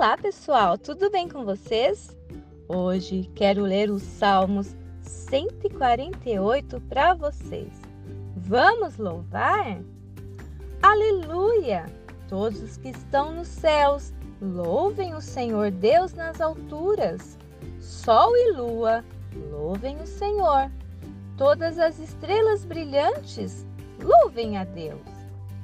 Olá, pessoal, tudo bem com vocês? Hoje quero ler os Salmos 148 para vocês. Vamos louvar? Aleluia! Todos os que estão nos céus, louvem o Senhor Deus nas alturas. Sol e lua, louvem o Senhor. Todas as estrelas brilhantes, louvem a Deus.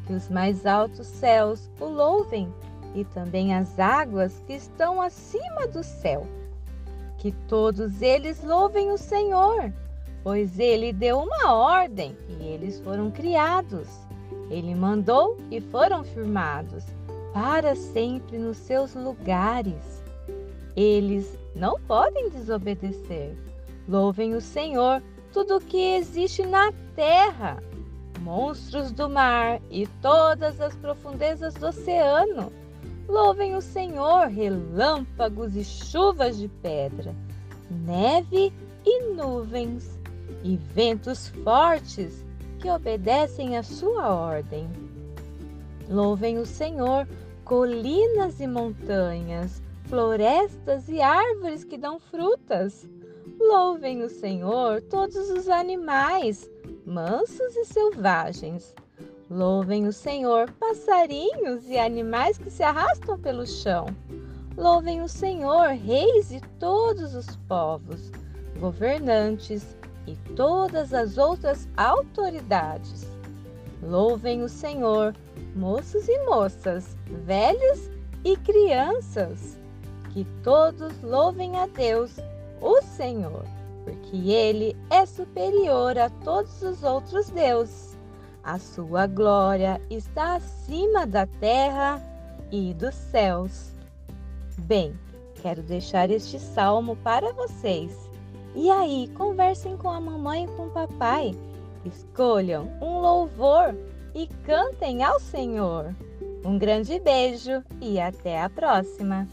Que os mais altos céus o louvem e também as águas que estão acima do céu. Que todos eles louvem o Senhor, pois ele deu uma ordem e eles foram criados. Ele mandou e foram firmados para sempre nos seus lugares. Eles não podem desobedecer. Louvem o Senhor, tudo o que existe na terra, monstros do mar e todas as profundezas do oceano Louvem o Senhor, relâmpagos e chuvas de pedra, neve e nuvens, e ventos fortes que obedecem à sua ordem. Louvem o Senhor, colinas e montanhas, florestas e árvores que dão frutas. Louvem o Senhor, todos os animais, mansos e selvagens Louvem o Senhor, passarinhos e animais que se arrastam pelo chão. Louvem o Senhor, reis e todos os povos, governantes e todas as outras autoridades. Louvem o Senhor, moços e moças, velhos e crianças. Que todos louvem a Deus, o Senhor, porque Ele é superior a todos os outros deuses. A sua glória está acima da terra e dos céus. Bem, quero deixar este salmo para vocês. E aí, conversem com a mamãe e com o papai. Escolham um louvor e cantem ao Senhor. Um grande beijo e até a próxima!